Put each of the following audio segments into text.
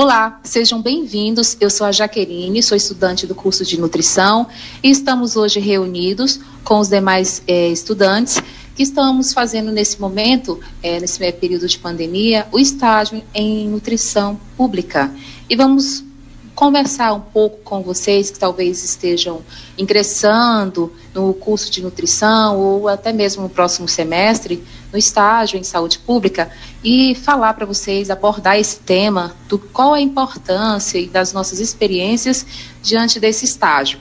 Olá, sejam bem-vindos. Eu sou a Jaqueline, sou estudante do curso de nutrição e estamos hoje reunidos com os demais é, estudantes que estamos fazendo nesse momento, é, nesse período de pandemia, o estágio em nutrição pública. E vamos conversar um pouco com vocês que talvez estejam ingressando no curso de nutrição ou até mesmo no próximo semestre no estágio em saúde pública e falar para vocês abordar esse tema do qual a importância e das nossas experiências diante desse estágio.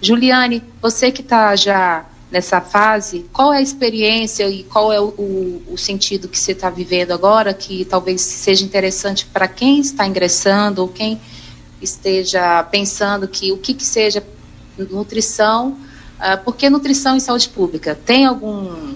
Juliane, você que está já nessa fase, qual é a experiência e qual é o, o, o sentido que você está vivendo agora, que talvez seja interessante para quem está ingressando ou quem esteja pensando que o que, que seja nutrição, uh, porque nutrição e saúde pública tem algum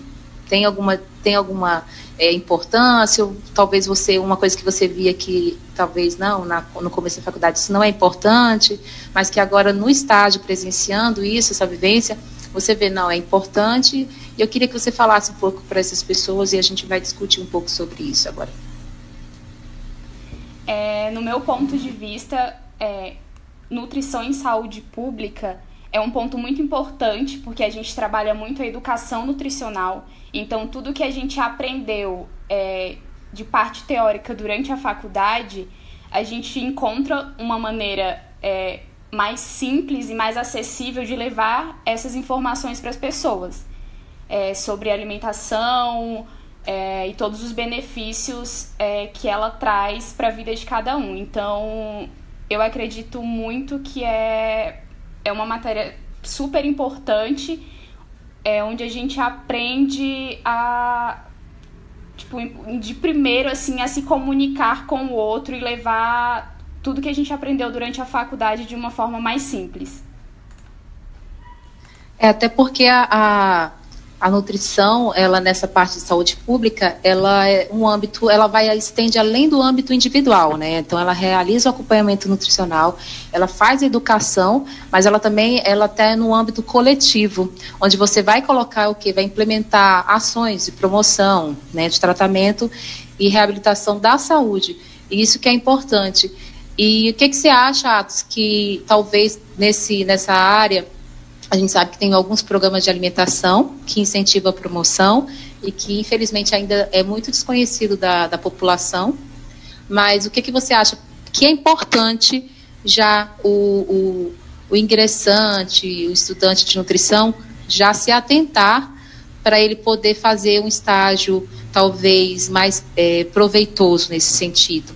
tem alguma tem alguma é, importância? Ou talvez você uma coisa que você via que talvez não na, no começo da faculdade isso não é importante mas que agora no estágio presenciando isso essa vivência você vê não é importante. E eu queria que você falasse um pouco para essas pessoas e a gente vai discutir um pouco sobre isso agora. É, no meu ponto de vista é, nutrição em saúde pública é um ponto muito importante porque a gente trabalha muito a educação nutricional. Então, tudo que a gente aprendeu é, de parte teórica durante a faculdade, a gente encontra uma maneira é, mais simples e mais acessível de levar essas informações para as pessoas é, sobre alimentação é, e todos os benefícios é, que ela traz para a vida de cada um. Então, eu acredito muito que é, é uma matéria super importante, é, onde a gente aprende a tipo, de primeiro assim a se comunicar com o outro e levar tudo que a gente aprendeu durante a faculdade de uma forma mais simples. É até porque a, a a nutrição, ela nessa parte de saúde pública, ela é um âmbito, ela vai estende além do âmbito individual, né? Então ela realiza o acompanhamento nutricional, ela faz educação, mas ela também ela está no âmbito coletivo, onde você vai colocar o que vai implementar ações de promoção, né, de tratamento e reabilitação da saúde. E isso que é importante. E o que, que você acha, Atos, que talvez nesse nessa área a gente sabe que tem alguns programas de alimentação que incentivam a promoção e que, infelizmente, ainda é muito desconhecido da, da população. Mas o que, que você acha que é importante já o, o, o ingressante, o estudante de nutrição, já se atentar para ele poder fazer um estágio talvez mais é, proveitoso nesse sentido?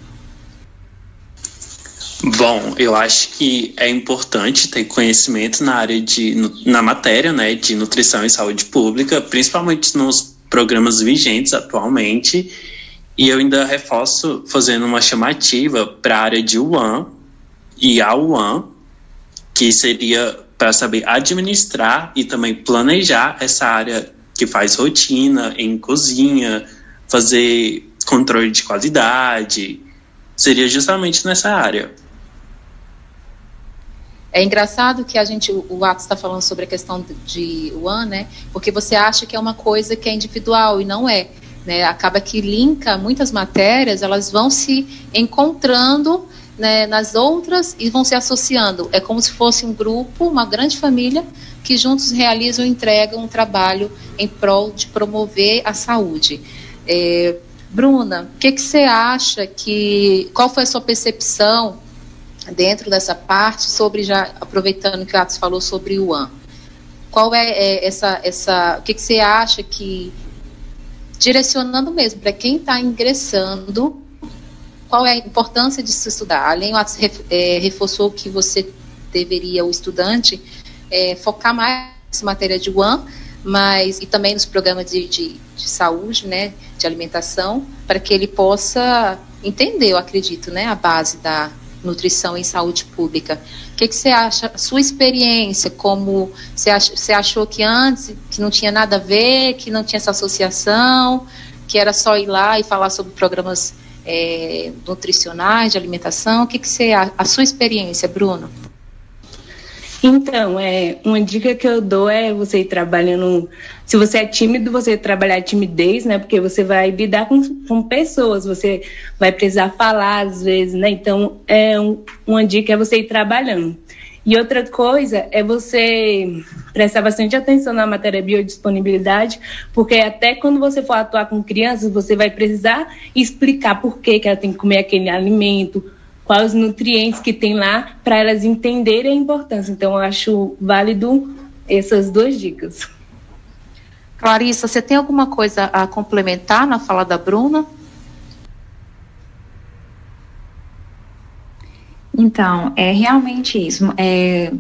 Bom, eu acho que é importante ter conhecimento na área de na matéria, né, de nutrição e saúde pública, principalmente nos programas vigentes atualmente. E eu ainda reforço fazendo uma chamativa para a área de UAN e a UAN, que seria para saber administrar e também planejar essa área que faz rotina em cozinha, fazer controle de qualidade, seria justamente nessa área. É engraçado que a gente, o Atos está falando sobre a questão de One, né? Porque você acha que é uma coisa que é individual e não é. Né? Acaba que linka muitas matérias, elas vão se encontrando né, nas outras e vão se associando. É como se fosse um grupo, uma grande família, que juntos realizam e entregam um trabalho em prol de promover a saúde. É, Bruna, o que, que você acha que. Qual foi a sua percepção dentro dessa parte sobre já aproveitando que o Atos falou sobre o AN. Qual é, é essa essa o que, que, você acha que direcionando mesmo para quem está ingressando qual é a importância de se estudar? Além o Atos é, reforçou que você deveria o estudante é, focar mais nessa matéria de UAN, mas e também nos programas de, de, de saúde, né, de alimentação, para que ele possa entender, eu acredito, né, a base da, nutrição em saúde pública. O que, que você acha, sua experiência, como você, ach, você achou que antes que não tinha nada a ver, que não tinha essa associação, que era só ir lá e falar sobre programas é, nutricionais, de alimentação, o que, que você, a, a sua experiência, Bruno? Então, é, uma dica que eu dou é você ir trabalhando. Se você é tímido, você trabalhar timidez, né? Porque você vai lidar com, com pessoas, você vai precisar falar às vezes, né? Então, é um, uma dica é você ir trabalhando. E outra coisa é você prestar bastante atenção na matéria biodisponibilidade, porque até quando você for atuar com crianças, você vai precisar explicar por que, que ela tem que comer aquele alimento, quais os nutrientes que tem lá, para elas entenderem a importância. Então, eu acho válido essas duas dicas. Clarissa, você tem alguma coisa a complementar na fala da Bruna? Então, é realmente isso. É,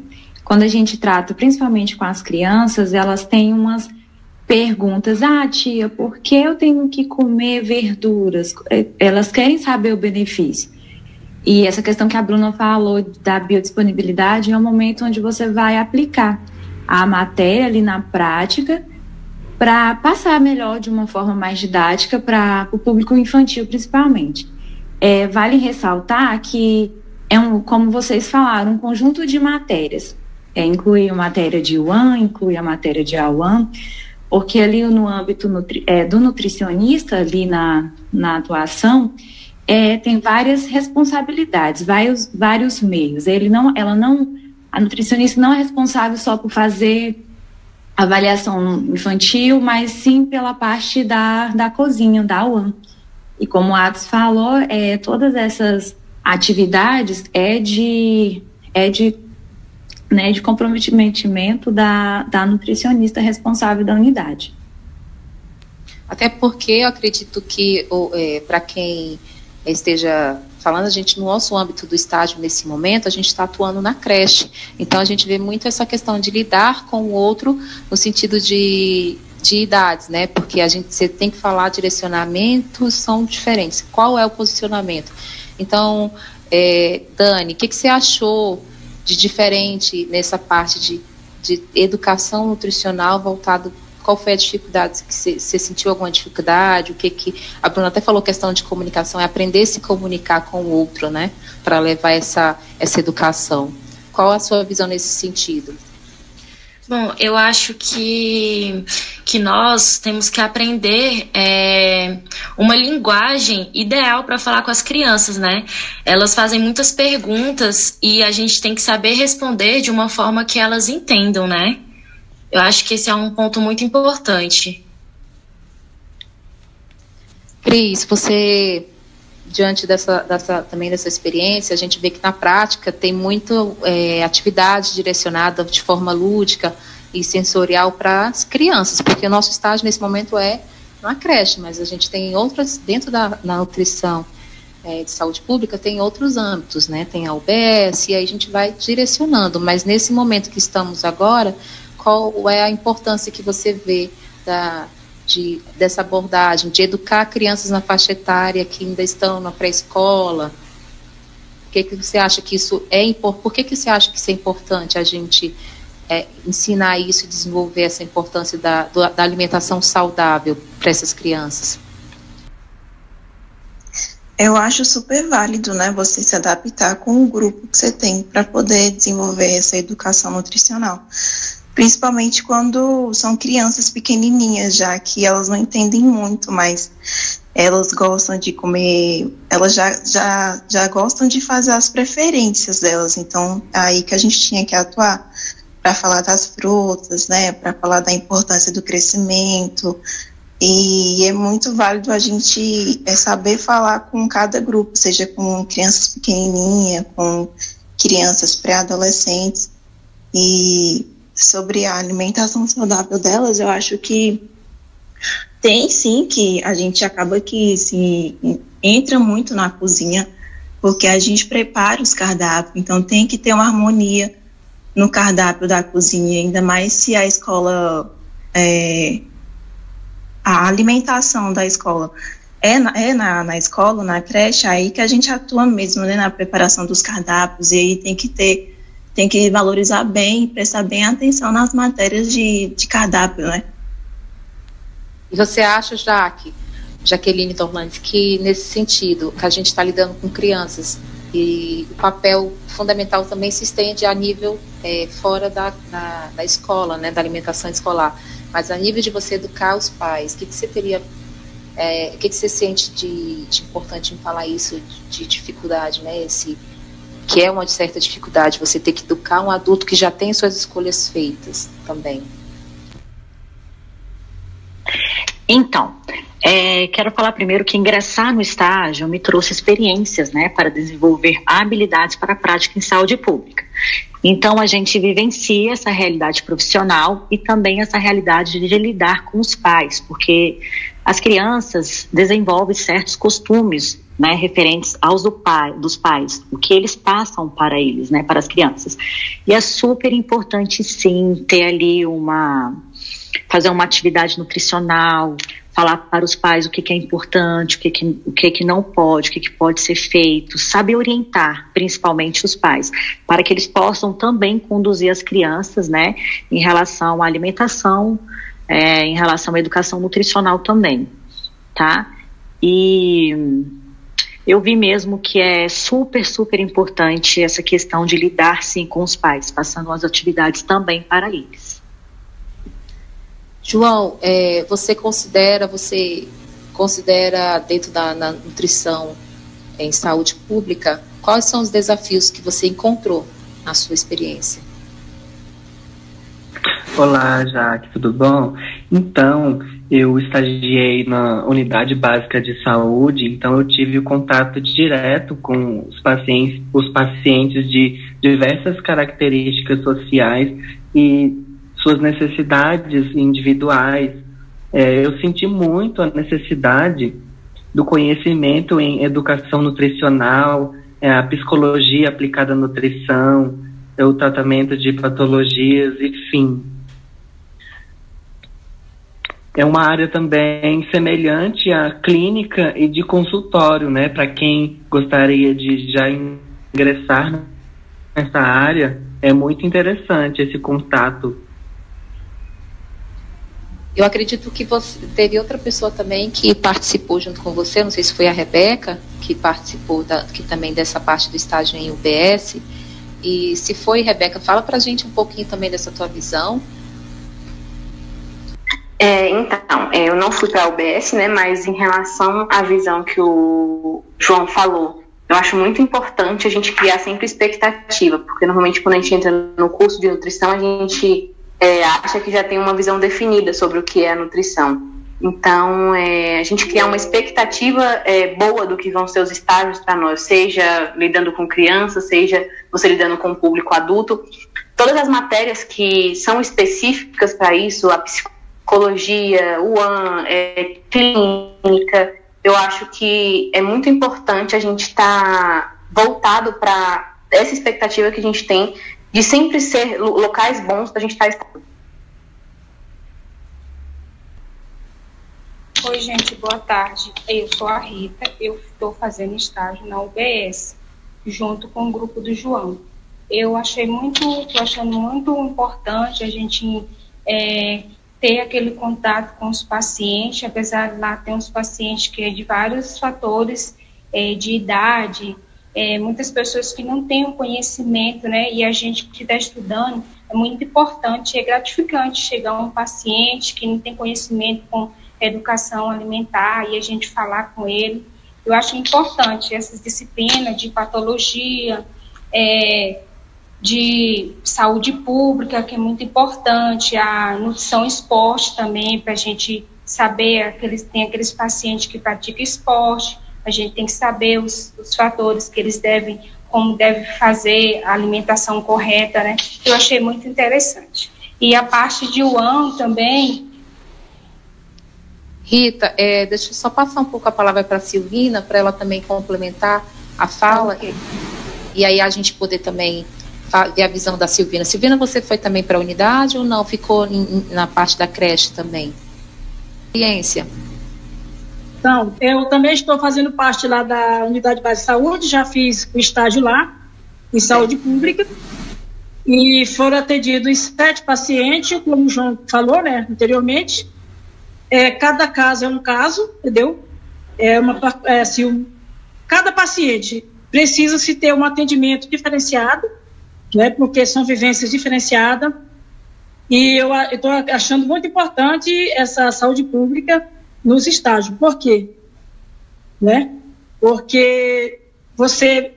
quando a gente trata, principalmente com as crianças, elas têm umas perguntas. Ah, tia, por que eu tenho que comer verduras? É, elas querem saber o benefício. E essa questão que a Bruna falou da biodisponibilidade é o momento onde você vai aplicar a matéria ali na prática para passar melhor de uma forma mais didática para o público infantil, principalmente. É, vale ressaltar que é um, como vocês falaram, um conjunto de matérias. É, inclui a matéria de UAN, inclui a matéria de AUAN, porque ali no âmbito nutri, é, do nutricionista, ali na, na atuação, é, tem várias responsabilidades, vários, vários meios. Ele não, ela não, a nutricionista não é responsável só por fazer avaliação infantil, mas sim pela parte da, da cozinha, da UAN. E como o Atos falou, é, todas essas atividades é de, é de, né, de comprometimento da, da nutricionista responsável da unidade. Até porque eu acredito que é, para quem esteja falando, a gente no nosso âmbito do estágio nesse momento, a gente está atuando na creche. Então a gente vê muito essa questão de lidar com o outro no sentido de, de idades, né? Porque a gente você tem que falar direcionamentos são diferentes. Qual é o posicionamento? Então, é, Dani, o que, que você achou de diferente nessa parte de, de educação nutricional voltado qual foi a dificuldade? Que você, sentiu alguma dificuldade? O que que a Bruna até falou questão de comunicação é aprender a se comunicar com o outro né? Para levar essa essa educação. Qual a sua visão nesse sentido? Bom, eu acho que, que nós temos que aprender é, uma linguagem ideal para falar com as crianças, né? Elas fazem muitas perguntas e a gente tem que saber responder de uma forma que elas entendam, né? Eu acho que esse é um ponto muito importante. Cris, você diante dessa, dessa, também dessa experiência, a gente vê que na prática tem muito é, atividade direcionada de forma lúdica e sensorial para as crianças, porque o nosso estágio nesse momento é na creche, mas a gente tem outras, dentro da nutrição é, de saúde pública, tem outros âmbitos, né? Tem a UBS, e aí a gente vai direcionando, mas nesse momento que estamos agora, qual é a importância que você vê da, de, dessa abordagem, de educar crianças na faixa etária que ainda estão na pré-escola? Por que, que você acha que isso é importante? Por que, que você acha que isso é importante a gente é, ensinar isso e desenvolver essa importância da, da alimentação saudável para essas crianças? Eu acho super válido, né, você se adaptar com o grupo que você tem para poder desenvolver essa educação nutricional principalmente quando são crianças pequenininhas já que elas não entendem muito, mas elas gostam de comer, elas já, já, já gostam de fazer as preferências delas, então é aí que a gente tinha que atuar para falar das frutas, né, para falar da importância do crescimento, e é muito válido a gente é, saber falar com cada grupo, seja com crianças pequenininhas, com crianças pré-adolescentes, e sobre a alimentação saudável delas, eu acho que tem sim que a gente acaba que se entra muito na cozinha porque a gente prepara os cardápios, então tem que ter uma harmonia no cardápio da cozinha, ainda mais se a escola é, a alimentação da escola é, na, é na, na escola, na creche, aí que a gente atua mesmo né, na preparação dos cardápios, e aí tem que ter tem que valorizar bem, prestar bem atenção nas matérias de, de cardápio, né? E você acha, Jaque, Jaqueline Torlandes, que nesse sentido, que a gente está lidando com crianças, E o papel fundamental também se estende a nível é, fora da, da, da, escola, né, da alimentação escolar. Mas a nível de você educar os pais, o que, que você teria, é, o que, que você sente de, de importante em falar isso, de, de dificuldade, né, esse, que é uma certa dificuldade você ter que educar um adulto que já tem suas escolhas feitas também? Então, é, quero falar primeiro que ingressar no estágio me trouxe experiências, né, para desenvolver habilidades para a prática em saúde pública. Então, a gente vivencia essa realidade profissional e também essa realidade de lidar com os pais, porque as crianças desenvolvem certos costumes, né, referentes aos do pai, dos pais, o que eles passam para eles, né, para as crianças. E é super importante, sim, ter ali uma fazer uma atividade nutricional, falar para os pais o que, que é importante, o que, que, o que, que não pode, o que, que pode ser feito, saber orientar, principalmente os pais, para que eles possam também conduzir as crianças, né, em relação à alimentação, é, em relação à educação nutricional também, tá? E eu vi mesmo que é super, super importante essa questão de lidar sim com os pais, passando as atividades também para eles. João, é, você considera, você considera dentro da nutrição em saúde pública, quais são os desafios que você encontrou na sua experiência? Olá, Jaque, tudo bom? Então, eu estagiei na unidade básica de saúde, então eu tive o contato direto com os pacientes, os pacientes de diversas características sociais e suas necessidades individuais. É, eu senti muito a necessidade do conhecimento em educação nutricional, é, a psicologia aplicada à nutrição, é, o tratamento de patologias, enfim. É uma área também semelhante à clínica e de consultório, né? Para quem gostaria de já ingressar nessa área, é muito interessante esse contato eu acredito que você teve outra pessoa também que participou junto com você, não sei se foi a Rebeca, que participou da, que também dessa parte do estágio em UBS. E se foi, Rebeca, fala para a gente um pouquinho também dessa tua visão. É, então, é, eu não fui para a UBS, né, mas em relação à visão que o João falou, eu acho muito importante a gente criar sempre expectativa, porque normalmente quando a gente entra no curso de nutrição, a gente é, acha que já tem uma visão definida sobre o que é a nutrição. Então, é, a gente criar uma expectativa é, boa do que vão ser os estágios para nós, seja lidando com crianças, seja você lidando com o público adulto. Todas as matérias que são específicas para isso, a psicologia, o AN, é, clínica, eu acho que é muito importante a gente estar tá voltado para essa expectativa que a gente tem de sempre ser locais bons para a gente estar. Tá Oi, gente, boa tarde. Eu sou a Rita, eu estou fazendo estágio na UBS, junto com o grupo do João. Eu achei muito, estou achando muito importante a gente é, ter aquele contato com os pacientes, apesar de lá ter uns pacientes que é de vários fatores é, de idade, é, muitas pessoas que não têm o um conhecimento, né? E a gente que está estudando, é muito importante, é gratificante chegar um paciente que não tem conhecimento com educação alimentar e a gente falar com ele. Eu acho importante essas disciplinas de patologia, é, de saúde pública, que é muito importante, a nutrição esporte também, para a gente saber, aqueles, tem aqueles pacientes que praticam esporte, a gente tem que saber os, os fatores que eles devem, como deve fazer a alimentação correta, né? Eu achei muito interessante. E a parte de UAM também. Rita, é, deixa eu só passar um pouco a palavra para a Silvina, para ela também complementar a fala. Okay. E aí a gente poder também ver a visão da Silvina. Silvina, você foi também para a unidade ou não? Ficou em, na parte da creche também? Experiência. Então, eu também estou fazendo parte lá da Unidade Base de Saúde, já fiz o estágio lá, em saúde pública, e foram atendidos sete pacientes, como o João falou, né, anteriormente. É, cada caso é um caso, entendeu? É uma, é, se um, cada paciente precisa se ter um atendimento diferenciado, né, porque são vivências diferenciadas, e eu estou achando muito importante essa saúde pública nos estágios. Por quê? Né? Porque você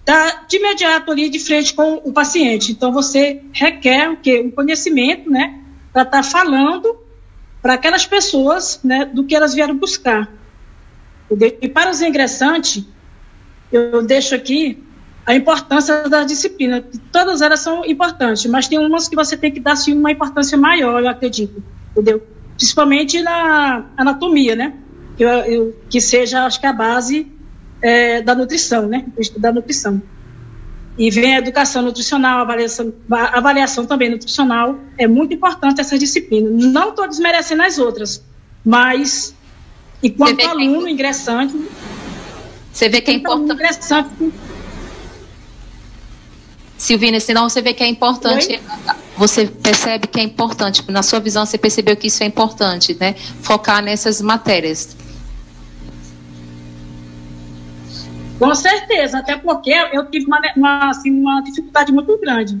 está de imediato ali de frente com o paciente. Então, você requer o quê? Um conhecimento, né? Para estar tá falando para aquelas pessoas, né? Do que elas vieram buscar. E para os ingressantes, eu deixo aqui a importância da disciplina. Todas elas são importantes, mas tem umas que você tem que dar sim, uma importância maior, eu acredito, entendeu? Principalmente na anatomia, né? Eu, eu, que seja, acho que a base é, da nutrição, né? Da nutrição. E vem a educação nutricional, avaliação, avaliação também nutricional. É muito importante essa disciplina. Não estou desmerecendo as outras, mas enquanto aluno que... ingressante. Você vê que é importante. Ingressante, Silvina, senão você vê que é importante, Oi? você percebe que é importante, na sua visão você percebeu que isso é importante, né? Focar nessas matérias. Com certeza, até porque eu tive uma, uma, assim, uma dificuldade muito grande.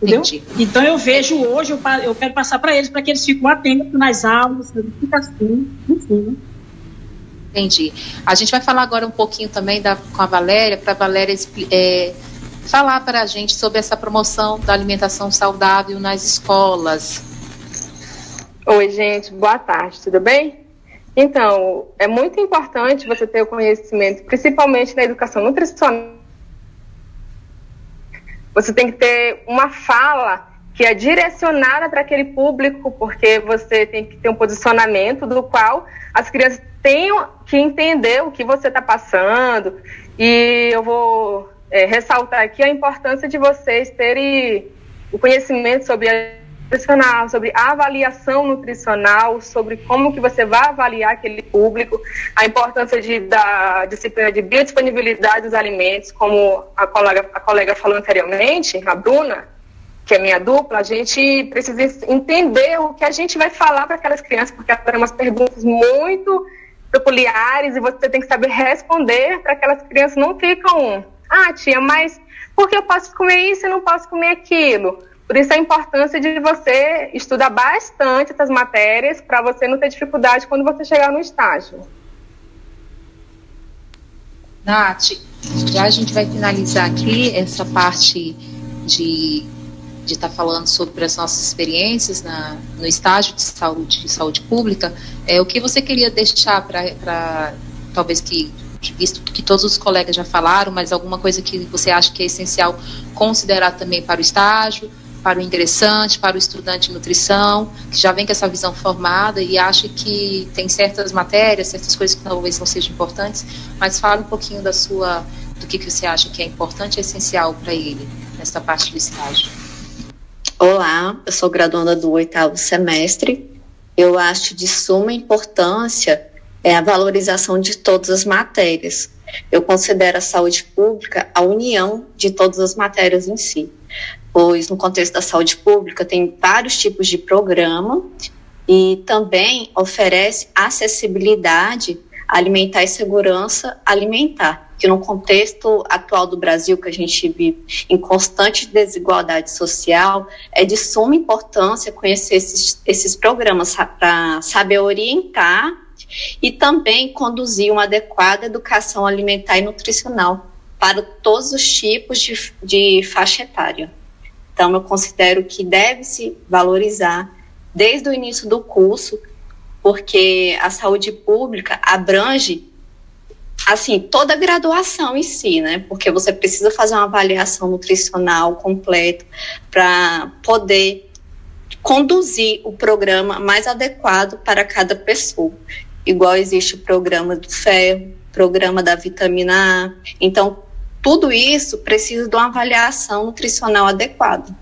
Entendeu? Entendi. Então eu vejo hoje, eu, eu quero passar para eles, para que eles fiquem atentos nas aulas, fica assim, enfim. Né? Entendi. A gente vai falar agora um pouquinho também da, com a Valéria, para a Valéria é, falar para a gente sobre essa promoção da alimentação saudável nas escolas. Oi, gente, boa tarde, tudo bem? Então, é muito importante você ter o conhecimento, principalmente na educação nutricional. Você tem que ter uma fala que é direcionada para aquele público, porque você tem que ter um posicionamento do qual as crianças tenham que entender o que você está passando. E eu vou é, ressaltar aqui a importância de vocês terem o conhecimento sobre a nutricional, sobre a avaliação nutricional, sobre como que você vai avaliar aquele público, a importância de, da disciplina de biodisponibilidade dos alimentos, como a colega, a colega falou anteriormente, a Bruna, que é minha dupla, a gente precisa entender o que a gente vai falar para aquelas crianças, porque elas umas perguntas muito peculiares e você tem que saber responder para que aquelas crianças não ficam ah, tia, mas por que eu posso comer isso e não posso comer aquilo? Por isso a importância de você estudar bastante essas matérias para você não ter dificuldade quando você chegar no estágio. Nath, já a gente vai finalizar aqui essa parte de de estar tá falando sobre as nossas experiências na, no estágio de saúde, de saúde pública, é, o que você queria deixar para talvez que visto que todos os colegas já falaram, mas alguma coisa que você acha que é essencial considerar também para o estágio, para o ingressante, para o estudante de nutrição, que já vem com essa visão formada e acha que tem certas matérias, certas coisas que talvez não sejam importantes, mas fala um pouquinho da sua, do que, que você acha que é importante e essencial para ele nessa parte do estágio. Olá, eu sou graduanda do oitavo semestre. Eu acho de suma importância é a valorização de todas as matérias. Eu considero a saúde pública a união de todas as matérias em si, pois no contexto da saúde pública tem vários tipos de programa e também oferece acessibilidade alimentar e segurança alimentar, que no contexto atual do Brasil, que a gente vive em constante desigualdade social, é de suma importância conhecer esses, esses programas para saber orientar e também conduzir uma adequada educação alimentar e nutricional para todos os tipos de, de faixa etária. Então, eu considero que deve-se valorizar desde o início do curso, porque a saúde pública abrange assim toda a graduação em si, né? Porque você precisa fazer uma avaliação nutricional completa para poder conduzir o programa mais adequado para cada pessoa igual existe o programa do ferro, programa da vitamina A. Então, tudo isso precisa de uma avaliação nutricional adequada.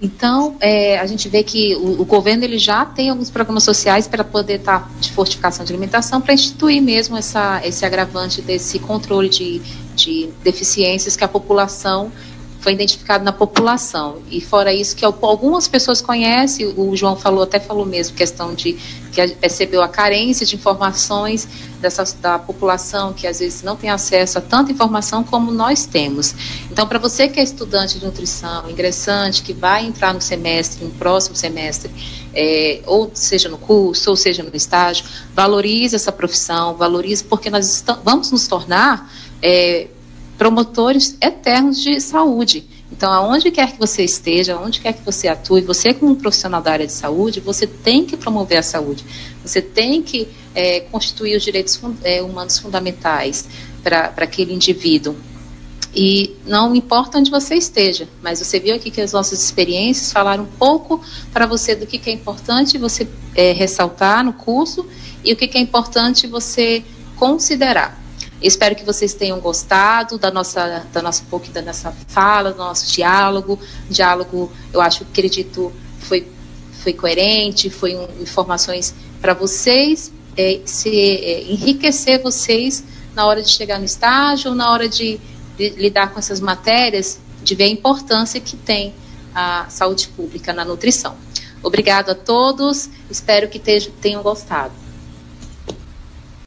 Então, é, a gente vê que o, o, governo ele já tem alguns programas sociais para poder estar tá, de fortificação de alimentação, para instituir mesmo essa, esse agravante desse controle de, de deficiências que a população foi identificado na população. E fora isso, que algumas pessoas conhecem, o João falou, até falou mesmo, questão de que percebeu a carência de informações dessa, da população, que às vezes não tem acesso a tanta informação como nós temos. Então, para você que é estudante de nutrição, ingressante, que vai entrar no semestre, no próximo semestre, é, ou seja no curso, ou seja no estágio, valorize essa profissão, valorize, porque nós vamos nos tornar é, promotores eternos de saúde. Então, aonde quer que você esteja, aonde quer que você atue, você como profissional da área de saúde, você tem que promover a saúde. Você tem que é, constituir os direitos é, humanos fundamentais para aquele indivíduo. E não importa onde você esteja, mas você viu aqui que as nossas experiências falaram um pouco para você do que, que é importante você é, ressaltar no curso e o que, que é importante você considerar. Espero que vocês tenham gostado da nossa, da nossa pouquinho da nossa fala, do nosso diálogo. Diálogo, eu acho, acredito, foi, foi coerente, foi um, informações para vocês, é, se é, enriquecer vocês na hora de chegar no estágio, ou na hora de, de lidar com essas matérias, de ver a importância que tem a saúde pública na nutrição. Obrigado a todos, espero que tenham gostado.